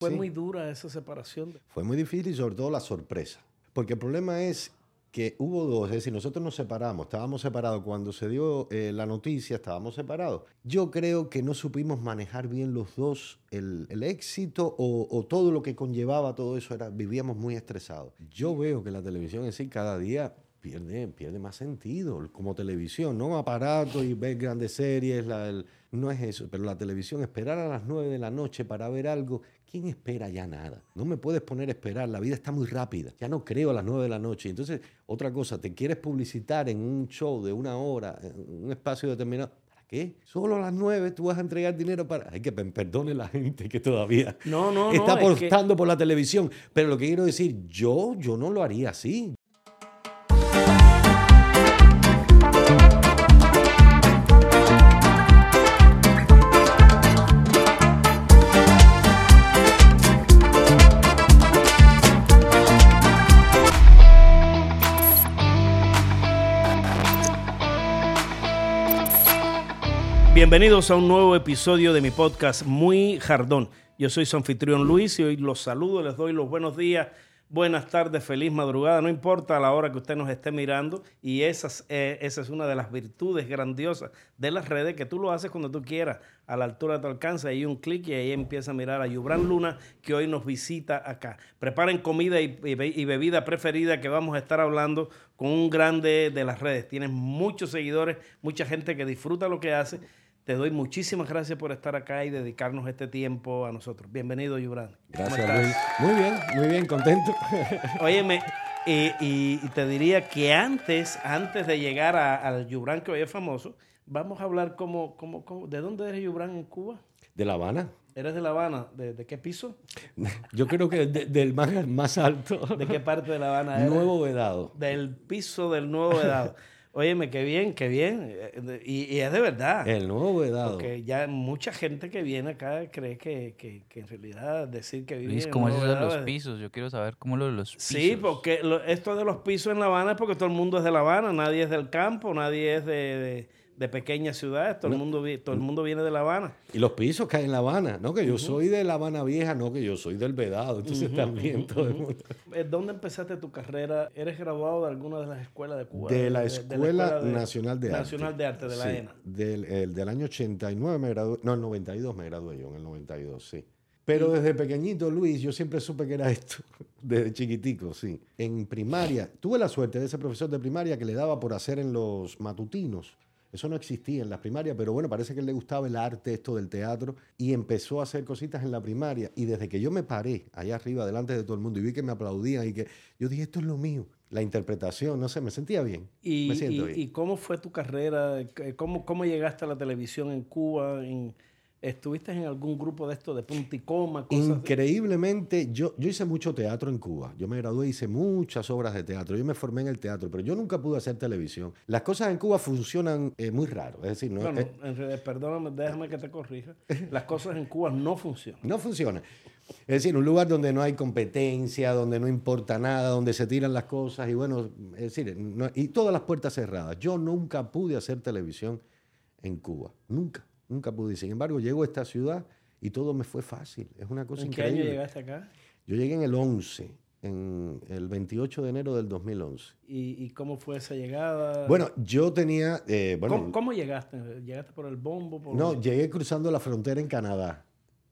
Fue muy dura esa separación. Fue muy difícil y sobre todo la sorpresa. Porque el problema es que hubo dos, es decir, nosotros nos separamos, estábamos separados cuando se dio eh, la noticia, estábamos separados. Yo creo que no supimos manejar bien los dos el, éxito o, todo lo que conllevaba todo eso, era, vivíamos muy estresados. Yo veo que la televisión en sí cada día pierde, pierde más sentido como televisión, no aparato y ver grandes series, no es eso, pero la televisión, esperar a las 9 de la noche para ver algo, ¿quién espera ya nada? No me puedes poner a esperar, la vida está muy rápida, ya no creo a las 9 de la noche. Entonces, otra cosa, te quieres publicitar en un show de una hora, en un espacio determinado, ¿Para ¿Qué? Solo a las 9 tú vas a entregar dinero para... Hay que perdone la gente que todavía no, no, está apostando por la televisión. Pero lo que quiero decir, yo, yo no lo haría así. Bienvenidos a un nuevo episodio de mi podcast Muy Jardón. Yo soy su anfitrión Luis y hoy los saludo, les doy los buenos días, buenas tardes, feliz madrugada, no importa la hora que usted nos esté mirando y esa es, eh, esa es una de las virtudes grandiosas de las redes que tú lo haces cuando tú quieras, a la altura de tu alcance, ahí un clic y ahí empieza a mirar a Yubran Luna que hoy nos visita acá. Preparen comida y, bebida preferida que vamos a estar hablando con un grande de las redes. Tienes muchos seguidores, mucha gente que disfruta lo que hace te doy muchísimas gracias por estar acá y dedicarnos este tiempo a nosotros. Bienvenido, Yubran. Gracias, Luis. Muy bien, muy bien, contento. Óyeme, y, te diría que antes, antes de llegar al Yubran que hoy es famoso, vamos a hablar cómo, cómo, ¿de dónde eres Yubran en Cuba? De La Habana. ¿Eres de La Habana? ¿De, qué piso? Yo creo que del más, más alto. ¿De qué parte de La Habana eres? Nuevo Vedado. Del piso del Nuevo Vedado. Óyeme, qué bien, qué bien. Eh, y, es de verdad. El nuevo vedado. Porque ya mucha gente que viene acá cree que, que, que en realidad decir que vive Luis, ¿cómo es eso de los pisos? Yo quiero saber cómo lo de los pisos. Sí, porque esto de los pisos en La Habana es porque todo el mundo es de La Habana, nadie es del campo, nadie es de de pequeñas ciudades, todo, el mundo, todo el mundo viene de La Habana. Y los pisos caen en La Habana, no que yo soy de La Habana Vieja, no que yo soy del Vedado, entonces también todo el mundo. Eh, ¿Dónde empezaste tu carrera? ¿Eres graduado de alguna de las escuelas de Cuba? De la Escuela, Nacional de Arte. Nacional de Arte, de la ENA. Del, del año 89 me gradué, no, el 92 me gradué yo, en el 92, sí. Pero desde pequeñito, Luis, yo siempre supe que era esto, desde chiquitico, sí. En primaria, tuve la suerte de ese profesor de primaria que le daba por hacer en los matutinos eso no existía en la primaria, pero bueno, parece que le gustaba el arte, esto del teatro, y empezó a hacer cositas en la primaria. Y desde que yo me paré allá arriba, delante de todo el mundo, y vi que me aplaudían y que yo dije, esto es lo mío. La interpretación, no sé, me sentía bien. ¿Y, me siento bien. ¿y cómo fue tu carrera? ¿Cómo, ¿Cómo llegaste a la televisión en Cuba? En, ¿Estuviste en algún grupo de esto de punto y coma? Increíblemente, yo, yo hice mucho teatro en Cuba. Yo me gradué y hice muchas obras de teatro. Yo me formé en el teatro, pero yo nunca pude hacer televisión. Las cosas en Cuba funcionan eh, muy raro. Es decir, no bueno, perdóname, déjame que te corrija. Las cosas en Cuba no funcionan. No funcionan. Es decir, un lugar donde no hay competencia, donde no importa nada, donde se tiran las cosas y bueno, es decir, y todas las puertas cerradas. Yo nunca pude hacer televisión en Cuba. Nunca. Nunca pude. Sin embargo, llego a esta ciudad y todo me fue fácil. Es una cosa increíble. ¿En qué año llegaste acá? Yo llegué en el 11, en el 28 de enero del 2011. ¿Y, y cómo fue esa llegada? Bueno, yo tenía... Eh, bueno, ¿Cómo, llegaste? ¿Llegaste por el bombo? no, llegué cruzando la frontera en Canadá.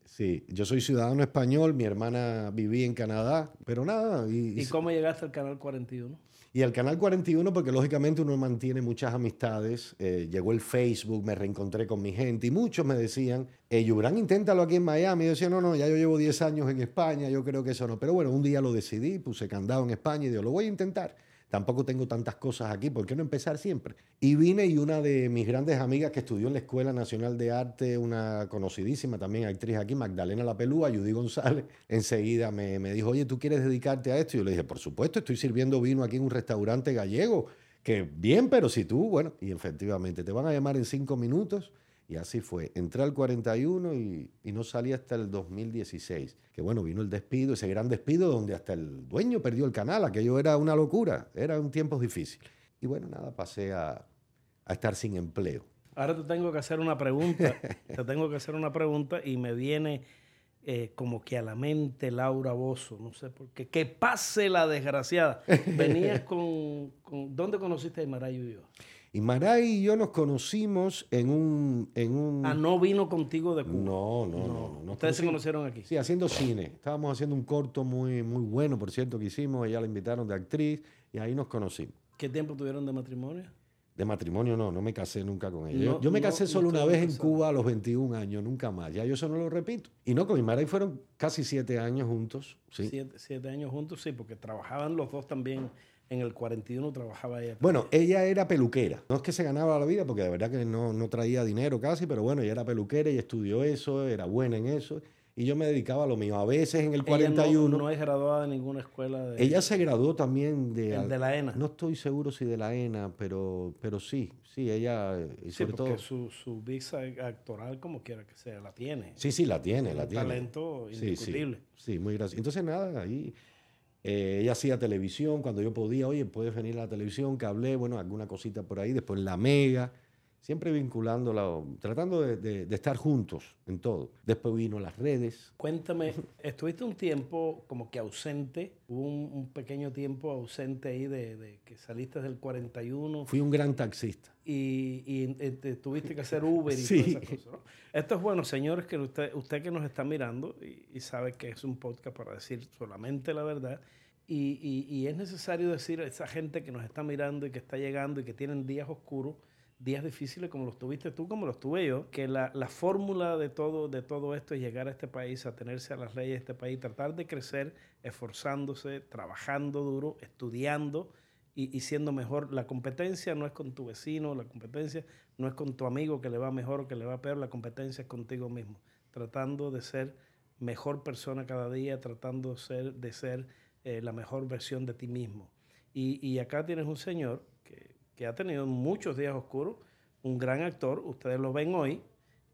Sí, yo soy ciudadano español, mi hermana vivía en Canadá, pero nada. ¿Y, ¿Y cómo llegaste al Canal 41? Y al Canal 41, porque lógicamente uno mantiene muchas amistades. Eh, llegó el Facebook, me reencontré con mi gente y muchos me decían, eh, Yubran, inténtalo aquí en Miami. Yo decía, no, no, ya yo llevo 10 años en España, yo creo que eso no. Pero bueno, un día lo decidí, puse candado en España y digo, lo voy a intentar tampoco tengo tantas cosas aquí, ¿por qué no empezar siempre? Y vine y una de mis grandes amigas que estudió en la Escuela Nacional de Arte, una conocidísima también actriz aquí, Magdalena La Pelúa, Judy González, enseguida me, me dijo, oye, ¿tú quieres dedicarte a esto? Y yo le dije, por supuesto, estoy sirviendo vino aquí en un restaurante gallego, que bien, pero si tú, bueno, y efectivamente, te van a llamar en cinco minutos y así fue. Entré al 41 y, no salí hasta el 2016. Que bueno, vino el despido, ese gran despido donde hasta el dueño perdió el canal. Aquello era una locura, era un tiempo difícil. Y bueno, nada, pasé a, estar sin empleo. Ahora te tengo que hacer una pregunta. te tengo que hacer una pregunta y me viene eh, como que a la mente Laura Bozo, no sé por qué. Que pase la desgraciada. Venías con, con ¿Dónde conociste a Imarayo y yo? Y Maray y yo nos conocimos en un, en un... Ah, no vino contigo de Cuba. No, no, no. no. Ustedes se conocieron aquí. Sí, haciendo cine. Estábamos haciendo un corto muy, muy bueno, por cierto, que hicimos. Ella la invitaron de actriz y ahí nos conocimos. ¿Qué tiempo tuvieron de matrimonio? De matrimonio no, no me casé nunca con ella. yo, yo, me casé solo una vez en Cuba a los 21 años, nunca más. Ya yo eso no lo repito. Y no, con Maray fueron casi siete años juntos. ¿sí? Siete, siete años juntos, sí, porque trabajaban los dos también en el 41 trabajaba ella. Bueno, ella era peluquera. No es que se ganaba la vida, porque de verdad que no, no traía dinero casi, pero bueno, ella era peluquera y estudió eso, era buena en eso. Y yo me dedicaba a lo mío. A veces en el 41. Ella no, es graduada de ninguna escuela. De, ella se graduó también de. de la ENA. No estoy seguro si de la ENA, pero, pero sí, sí, ella. Y sí, porque su, su, visa actoral, como quiera que sea, la tiene. Sí, sí, la tiene, la un tiene. talento indiscutible. Sí, sí, muy gracioso. Entonces, nada, ahí eh, ella hacía televisión cuando yo podía, oye, puedes venir a la televisión, que hablé, bueno, alguna cosita por ahí, después la Mega, siempre vinculándola, tratando de, estar juntos en todo. Después vino las redes. Cuéntame, estuviste un tiempo como que ausente, hubo un, pequeño tiempo ausente ahí de, que saliste del 41. Fui un gran taxista. Y, y eh, tuviste que hacer Uber y sí. todas esas cosas. Esto es bueno, señores, que usted, usted que nos está mirando y, y sabe que es un podcast para decir solamente la verdad. Y, y, es necesario decir a esa gente que nos está mirando y que está llegando y que tienen días oscuros, días difíciles como los tuviste tú, como los tuve yo, que la, la fórmula de todo, de todo esto es llegar a este país, atenerse a las leyes de este país, tratar de crecer esforzándose, trabajando duro, estudiando y, y, siendo mejor. La competencia no es con tu vecino, la competencia no es con tu amigo que le va mejor o que le va peor, la competencia es contigo mismo, tratando de ser mejor persona cada día, tratando ser, de ser eh, la mejor versión de ti mismo. Y, y acá tienes un señor que, ha tenido muchos días oscuros, un gran actor, ustedes lo ven hoy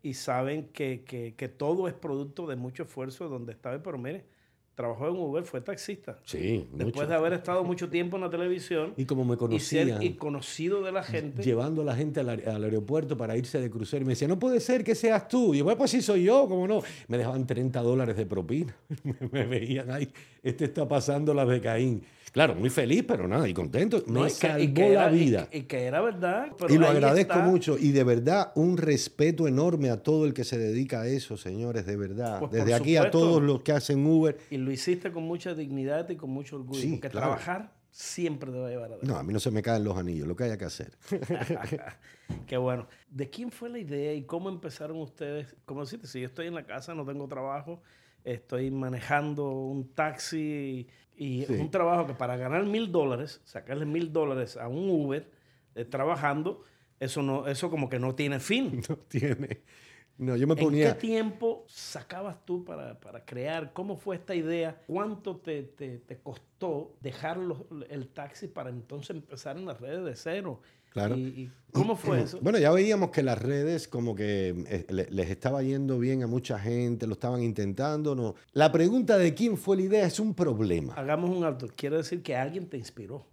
y saben que, que, que todo es producto de mucho esfuerzo donde estaba, pero mire, trabajó en Uber, fue taxista. Sí, Después de haber estado mucho tiempo en la televisión. Y como me conocían. Y, conocido de la gente. Llevando a la gente al, aeropuerto para irse de crucero. Y me decía, no puede ser que seas tú. Y yo, pues sí soy yo, ¿cómo no? Me dejaban 30 dólares de propina. me, veían ahí, este está pasando la de Caín. Claro, muy feliz, pero nada, y contento. Me salvó la vida. Y, que era verdad. y lo agradezco mucho. Y de verdad, un respeto enorme a todo el que se dedica a eso, señores, de verdad. Pues Desde aquí a todos los que hacen Uber. Y lo hiciste con mucha dignidad y con mucho orgullo. Sí, porque trabajar siempre te va a llevar a No, a mí no se me caen los anillos, lo que haya que hacer. Qué bueno. ¿De quién fue la idea y cómo empezaron ustedes? Como deciste, si yo estoy en la casa, no tengo trabajo, estoy manejando un taxi y un trabajo que para ganar mil dólares, sacarle mil dólares a un Uber eh, trabajando, eso, no, eso como que no tiene fin. No tiene. No, yo me ponía... ¿En qué tiempo sacabas tú para, para crear? ¿Cómo fue esta idea? ¿Cuánto te, te, te costó dejar el taxi para entonces empezar en las redes de cero? Claro. ¿Y, cómo fue eso? Bueno, ya veíamos que las redes como que eh, les estaba yendo bien a mucha gente, lo estaban intentando, ¿no? La pregunta de quién fue la idea es un problema. Hagamos un alto. Quiero decir que alguien te inspiró.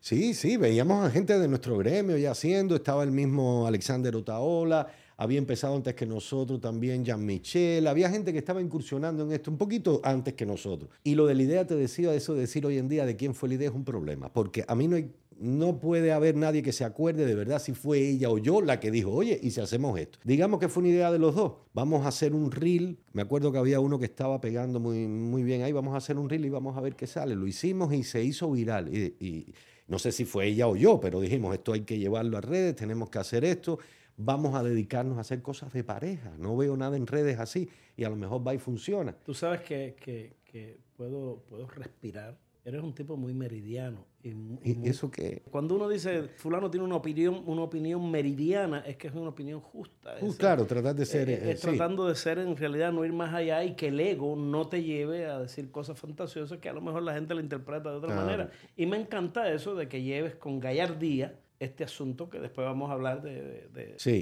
Sí, sí, veíamos a gente de nuestro gremio ya haciendo, estaba el mismo Alexander Otaola, había empezado antes que nosotros también Jean Michel, había gente que estaba incursionando en esto un poquito antes que nosotros. Y lo de la idea, te decía, eso de decir hoy en día de quién fue la idea es un problema, porque a mí no no puede haber nadie que se acuerde de verdad si fue ella o yo la que dijo, oye, ¿y si hacemos esto? Digamos que fue una idea de los dos. Vamos a hacer un reel. Me acuerdo que había uno que estaba pegando muy, muy bien ahí. Vamos a hacer un reel y vamos a ver qué sale. Lo hicimos y se hizo viral. Y, no sé si fue ella o yo, pero dijimos, esto hay que llevarlo a redes, tenemos que hacer esto. Vamos a dedicarnos a hacer cosas de pareja. No veo nada en redes así y a lo mejor va y funciona. Tú sabes que, que, puedo, puedo respirar Eres un tipo muy meridiano. ¿Y, eso qué? Cuando uno dice, fulano tiene una opinión, una opinión meridiana, es que es una opinión justa. Uh, claro, tratar de ser... Es, eh, tratando de ser, en realidad, no ir más allá y que el ego no te lleve a decir cosas fantasiosas que a lo mejor la gente la interpreta de otra manera. Y me encanta eso de que lleves con gallardía este asunto que después vamos a hablar de,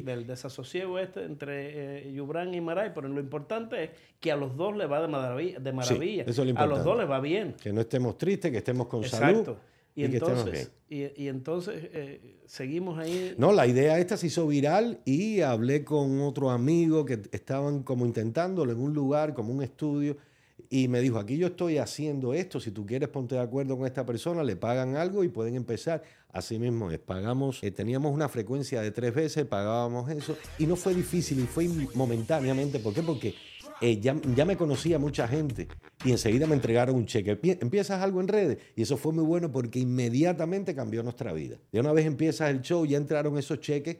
del desasosiego este entre eh, Yubran y Maray, pero lo importante es que a los dos les va de maravilla, de maravilla. a los dos les va bien. Que no estemos tristes, que estemos con Exacto. salud. Y, entonces, y, entonces eh, seguimos ahí. No, la idea esta se hizo viral y hablé con otro amigo que estaban como intentándolo en un lugar, como un estudio, y me dijo, aquí yo estoy haciendo esto, si tú quieres ponte de acuerdo con esta persona, le pagan algo y pueden empezar. Así mismo es, pagamos, eh, teníamos una frecuencia de tres veces, pagábamos eso, y no fue difícil, y fue momentáneamente. ¿Por qué? Porque eh, ya, me conocía mucha gente y enseguida me entregaron un cheque. Empiezas algo en redes y eso fue muy bueno porque inmediatamente cambió nuestra vida. Y una vez empiezas el show, ya entraron esos cheques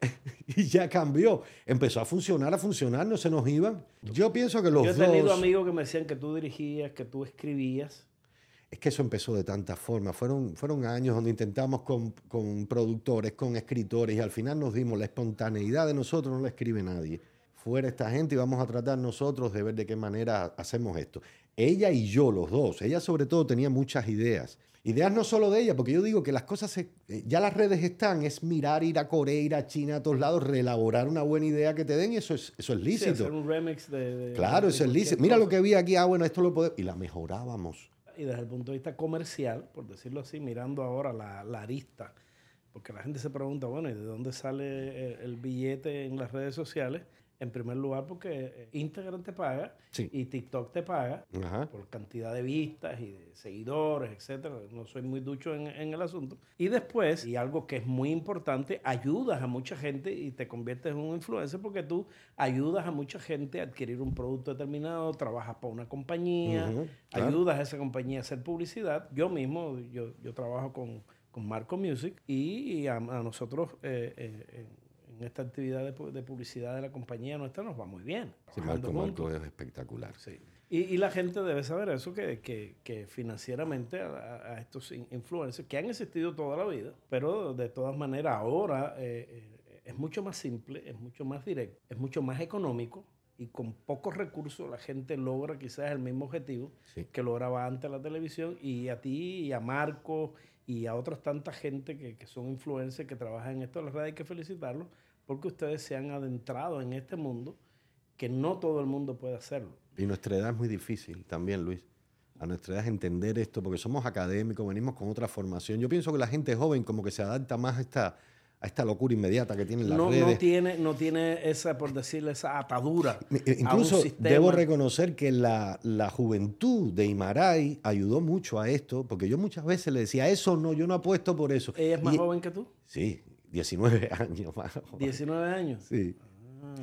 y ya cambió. Empezó a funcionar, a funcionar, no se nos iban. Yo pienso que los Yo he tenido amigos que me decían que tú dirigías, que tú escribías. Es que eso empezó de tantas formas. Fueron, fueron años donde intentamos con, con productores, con escritores y al final nos dimos la espontaneidad de nosotros, no la escribe nadie fuera esta gente y vamos a tratar nosotros de ver de qué manera hacemos esto. Ella y yo, los dos, ella sobre todo tenía muchas ideas. Ideas no solo de ella, porque yo digo que las cosas, eh, ya las redes están, es mirar, ir a Corea, ir a China, a todos lados, reelaborar una buena idea que te den y eso es, eso es lícito. Sí, hacer un remix de... claro, eso es lícito. Mira lo que vi aquí, ah, bueno, esto lo podemos... Y la mejorábamos. Y desde el punto de vista comercial, por decirlo así, mirando ahora la, la arista, porque la gente se pregunta, bueno, ¿y de dónde sale el billete en las redes sociales? En primer lugar, porque eh, Instagram te paga y TikTok te paga por cantidad de vistas y de seguidores, etcétera. No soy muy ducho en, el asunto. Y después, y algo que es muy importante, ayudas a mucha gente y te conviertes en un influencer porque tú ayudas a mucha gente a adquirir un producto determinado, trabajas para una compañía, ayudas a esa compañía a hacer publicidad. Yo mismo, yo, yo trabajo con, con Marco Music y, a, nosotros eh, eh, en esta actividad de, publicidad de la compañía nuestra nos va muy bien. Sí, Marco, Marco es espectacular. Sí. Y, la gente debe saber eso, que, que, financieramente a, estos influencers, que han existido toda la vida, pero de todas maneras ahora eh, eh, es mucho más simple, es mucho más directo, es mucho más económico y con pocos recursos la gente logra quizás el mismo objetivo que lograba antes la televisión y a ti y a Marco y a otras tanta gente que, que son influencers que trabajan en esto de las redes hay que felicitarlos porque ustedes se han adentrado en este mundo que no todo el mundo puede hacerlo. Y nuestra edad es muy difícil también, Luis. A nuestra edad es entender esto, porque somos académicos, venimos con otra formación. Yo pienso que la gente joven como que se adapta más a esta, a esta locura inmediata que tienen las no, redes. No tiene, no tiene esa, por decirle, esa atadura. Incluso debo reconocer que la, la, juventud de Imaray ayudó mucho a esto, porque yo muchas veces le decía, eso no, yo no apuesto por eso. ¿Ella es más joven que tú? Sí, 19 años más. 19 años. Sí. Ah.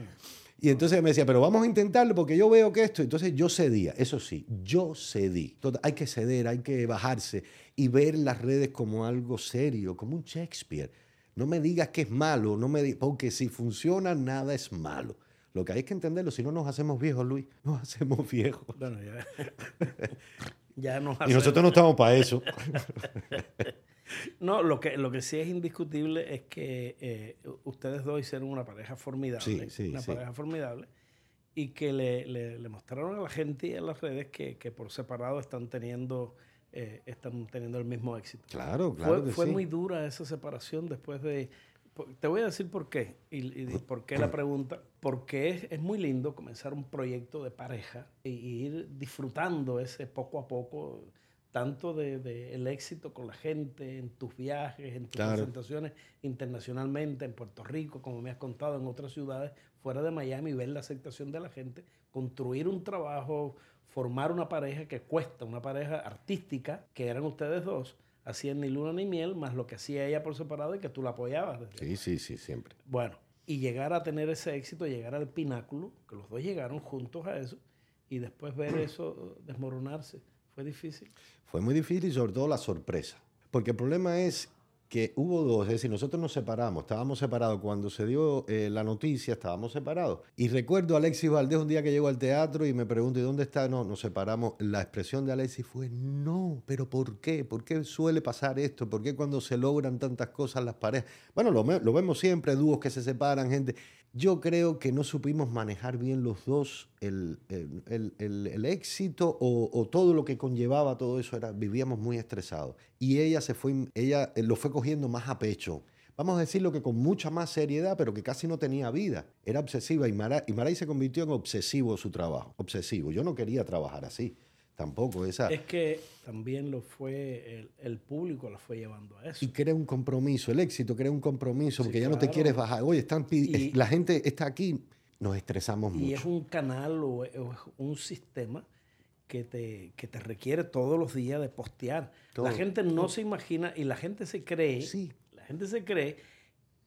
Y entonces me decía, pero vamos a intentarlo porque yo veo que esto. Entonces yo cedía, eso sí, yo cedí. Entonces, hay que ceder, hay que bajarse y ver las redes como algo serio, como un Shakespeare. No me digas que es malo, no me porque si funciona, nada es malo. Lo que hay que entenderlo, si no nos hacemos viejos, Luis, nos hacemos viejos. Bueno, ya. ya nos Y nosotros no estamos para eso. No, lo que, lo que sí es indiscutible es que eh, ustedes dos hicieron una pareja formidable. una pareja formidable. Y que le, le, mostraron a la gente y a las redes que, que por separado están teniendo, eh, están teniendo el mismo éxito. Claro, claro. Fue, fue muy dura esa separación después de. Te voy a decir por qué. Y, por qué la pregunta. Porque es, es, muy lindo comenzar un proyecto de pareja e, ir disfrutando ese poco a poco tanto del de, el éxito con la gente, en tus viajes, en tus presentaciones internacionalmente, en Puerto Rico, como me has contado, en otras ciudades fuera de Miami, ver la aceptación de la gente, construir un trabajo, formar una pareja que cuesta, una pareja artística, que eran ustedes dos, hacían ni luna ni miel, más lo que hacía ella por separado y que tú la apoyabas. sí, sí, sí, siempre. Bueno, y llegar a tener ese éxito, llegar al pináculo, que los dos llegaron juntos a eso, y después ver eso desmoronarse. ¿Fue difícil? Fue muy difícil y sobre todo la sorpresa. Porque el problema es que hubo dos, es decir, nosotros nos separamos, estábamos separados. Cuando se dio eh, la noticia, estábamos separados. Y recuerdo a Alexis Valdés un día que llegó al teatro y me pregunto, ¿y dónde está? No, nos separamos. La expresión de Alexis fue, no, pero ¿por qué? ¿Por qué suele pasar esto? ¿Por qué cuando se logran tantas cosas las parejas? Bueno, lo, lo vemos siempre, dúos que se separan, gente. Yo creo que no supimos manejar bien los dos el, éxito o, todo lo que conllevaba todo eso. Era, vivíamos muy estresados. Y ella, se fue, ella eh, lo fue cogiendo más a pecho. Vamos a decirlo que con mucha más seriedad, pero que casi no tenía vida. Era obsesiva y Maray, y Maray se convirtió en obsesivo su trabajo. Obsesivo. Yo no quería trabajar así tampoco. Esa, Es que también lo fue, el, el público la fue llevando a eso. y crea un compromiso, el éxito crea un compromiso, Sí, porque ya no te quieres bajar. Oye, están Y- la gente está aquí, nos estresamos Y es mucho. un canal o es un sistema que te, que te requiere todos los días de postear. Todo, la gente no se imagina y la gente se cree, Sí. la gente se cree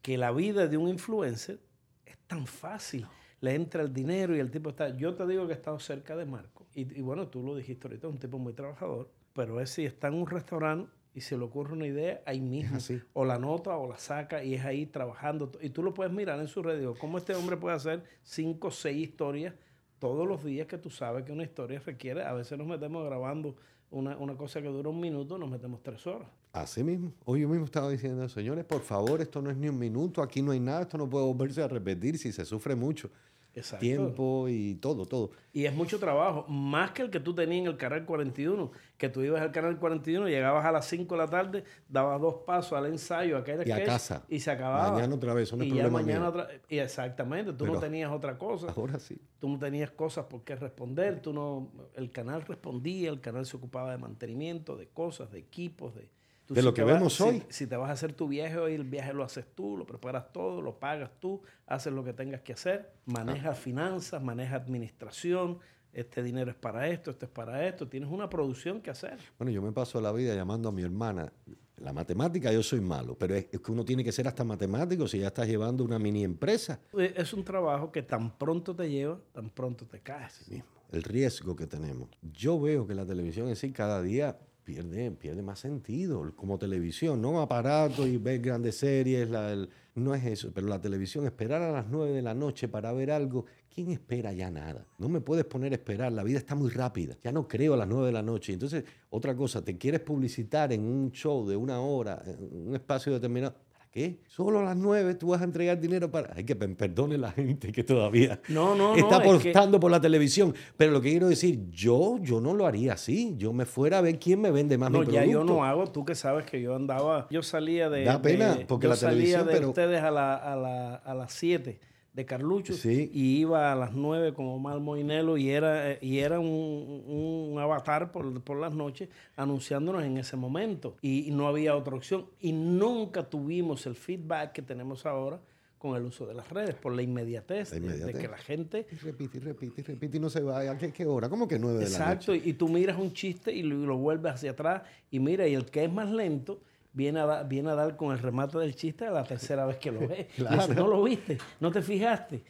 que la vida de un influencer es tan fácil. Le entra el dinero y el tipo está. Yo te digo que he estado cerca de Marco. Y, y bueno, tú lo dijiste ahorita, es un tipo muy trabajador. Pero es si está en un restaurante y se le ocurre una idea, ahí mismo. así. O la nota o la saca y es ahí trabajando. Y tú lo puedes mirar en su red. Digo, ¿cómo este hombre puede hacer cinco o seis historias todos los días que tú sabes que una historia requiere? A veces nos metemos grabando una, una cosa que dura un minuto, nos metemos tres horas. Así mismo. Hoy yo mismo estaba diciendo, señores, por favor, esto no es ni un minuto, aquí no hay nada, esto no puede volverse a repetir si se sufre mucho. Exacto. Tiempo y todo, todo. Y es mucho trabajo, más que el que tú tenías en el Canal 41, que tú ibas al Canal 41, llegabas a las 5 de la tarde, dabas dos pasos al ensayo, a aquel Y a casa. y se acababa. Mañana otra vez, no y ya mañana otra y exactamente, tú no tenías otra cosa. Ahora sí. Tú no tenías cosas por qué responder, tú no, el canal respondía, el canal se ocupaba de mantenimiento, de cosas, de equipos, de... tú De lo que vas- vemos si- hoy. Si te vas a hacer tu viaje hoy, el viaje lo haces tú, lo preparas todo, lo pagas tú, haces lo que tengas que hacer, manejas finanzas, manejas administración, este dinero es para esto, esto es para esto, tienes una producción que hacer. Bueno, yo me paso la vida llamando a mi hermana. La matemática yo soy malo, pero es, es que uno tiene que ser hasta matemático si ya estás llevando una mini empresa. Eh, Es un trabajo que tan pronto te lleva, tan pronto te caes. mismo, el riesgo que tenemos. Yo veo que la televisión en sí cada día pierde, pierde más sentido como televisión, no aparato y ver grandes series, la- no es eso, pero la televisión, esperar a las 9 de la noche para ver algo, ¿quién espera ya nada? No me puedes poner a esperar, la vida está muy rápida, ya no creo a las 9 de la noche. Entonces, otra cosa, te quieres publicitar en un show de una hora, en un espacio determinado. ¿Para qué? Solo a las 9 tú vas a entregar dinero para... Hay que pe- perdone la gente que todavía No, no, está no, es que- apostando por la televisión. Pero lo que quiero decir, yo, yo no lo haría así. Yo me fuera a ver quién me vende más No, mi ya yo no hago, tú que sabes que yo andaba, yo salía de... Da pena, de- porque yo la salía televisión, de pero- ustedes a, la, a, la, a las 7 de Carlucho Sí. y iba a las 9 con Omar Moinelo y era, eh, y era un, un avatar por, por las noches anunciándonos en ese momento y, y no había otra opción y nunca tuvimos el feedback que tenemos ahora con el uso de las redes por la inmediatez, La de- que la gente Y repite, y repite, y repite y no se vaya. ¿A qué, qué hora? ¿Cómo que nueve de la Exacto, noche? y tú miras un chiste y lo, y lo vuelves hacia atrás y mira, y el que es más lento viene a, da- viene a dar con el remate del chiste la tercera vez que lo ve. Claro. no lo viste, no te fijaste.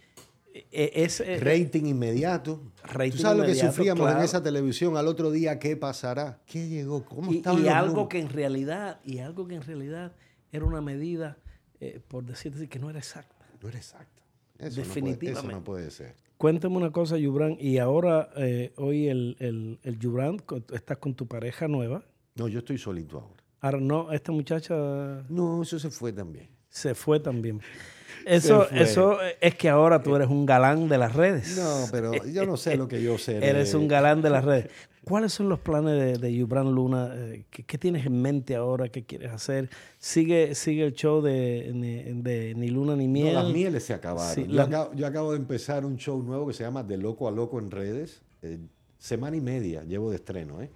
E- e- es, eh, Rating inmediato. Rating ¿Tú sabes lo que sufríamos en esa televisión? Al otro día, ¿qué pasará? ¿Qué llegó? ¿Cómo y, estaban y los algo números? que en realidad, y algo que en realidad era una medida, eh, por decirte que no era exacta. No era exacto. Eso No puede, eso Definitivamente. no puede ser. Cuéntame una cosa, Yubran, y ahora, eh, hoy el, el, el Yubran, estás con tu pareja nueva. No, yo estoy solito ahora. Ahora no, esta muchacha No, eso se fue también. Se fue también. Eso, eso es que ahora tú eres un galán de las redes. No, pero yo no sé lo que yo sé. Eres un galán de las redes. ¿Cuáles son los planes de, de Yubran Luna? Eh, ¿Qué, qué tienes en mente ahora? ¿Qué quieres hacer? ¿Sigue, sigue el show de, de- de Ni Luna ni No, Miel? las mieles se acabaron. Sí, yo, las- acabo, yo acabo de empezar un show nuevo que se llama De Loco a Loco en redes. Eh, semana y media llevo de estreno. ¿eh?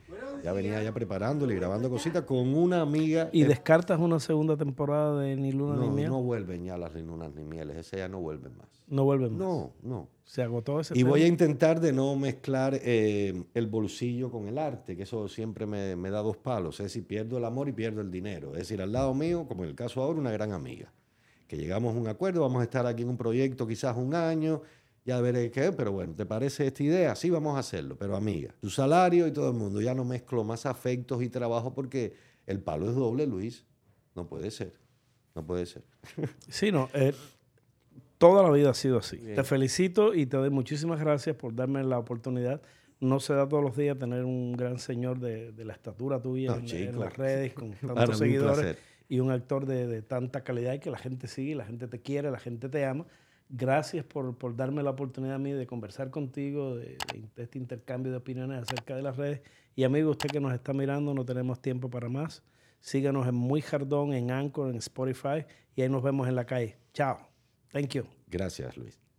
Ya venía ya preparándole y grabando cositas con una amiga. ¿Y Eh, descartas una segunda temporada de Ni Luna ni no, Miel? no No, vuelven ya las lunas ni mieles. Ese ya no vuelven más. vuelven más. No, no. Se agotó ese Y voy a intentar de no mezclar eh, el bolsillo con el arte, que eso siempre me, me da dos palos. Es decir, pierdo el amor y pierdo el dinero. Es decir, al lado mío, como en el caso ahora, una gran amiga. Que llegamos a un acuerdo, vamos a estar aquí en un proyecto quizás un año, ya veré qué, pero bueno, ¿te parece esta idea? Sí, vamos a hacerlo, pero amiga, tu salario y todo el mundo, ya no mezclo más afectos y trabajo porque el palo es doble, Luis. No puede ser, no puede ser. Sí, no. eh, toda la vida ha sido así. Bien. Te felicito y te doy muchísimas gracias por darme la oportunidad. No se da todos los días tener un gran señor de, de la estatura tuya No, en, chico. en las redes con tantos un seguidores y un actor de, de tanta calidad y que la gente sigue, la gente te quiere, la gente te ama. Gracias por, por darme la oportunidad a mí de conversar contigo, de, de este intercambio de opiniones acerca de las redes. Y amigo, usted que nos está mirando, no tenemos tiempo para más. Síganos en Muy Jardón, en Anchor, en Spotify y ahí nos vemos en la calle. Chao. Thank you. Gracias, Luis.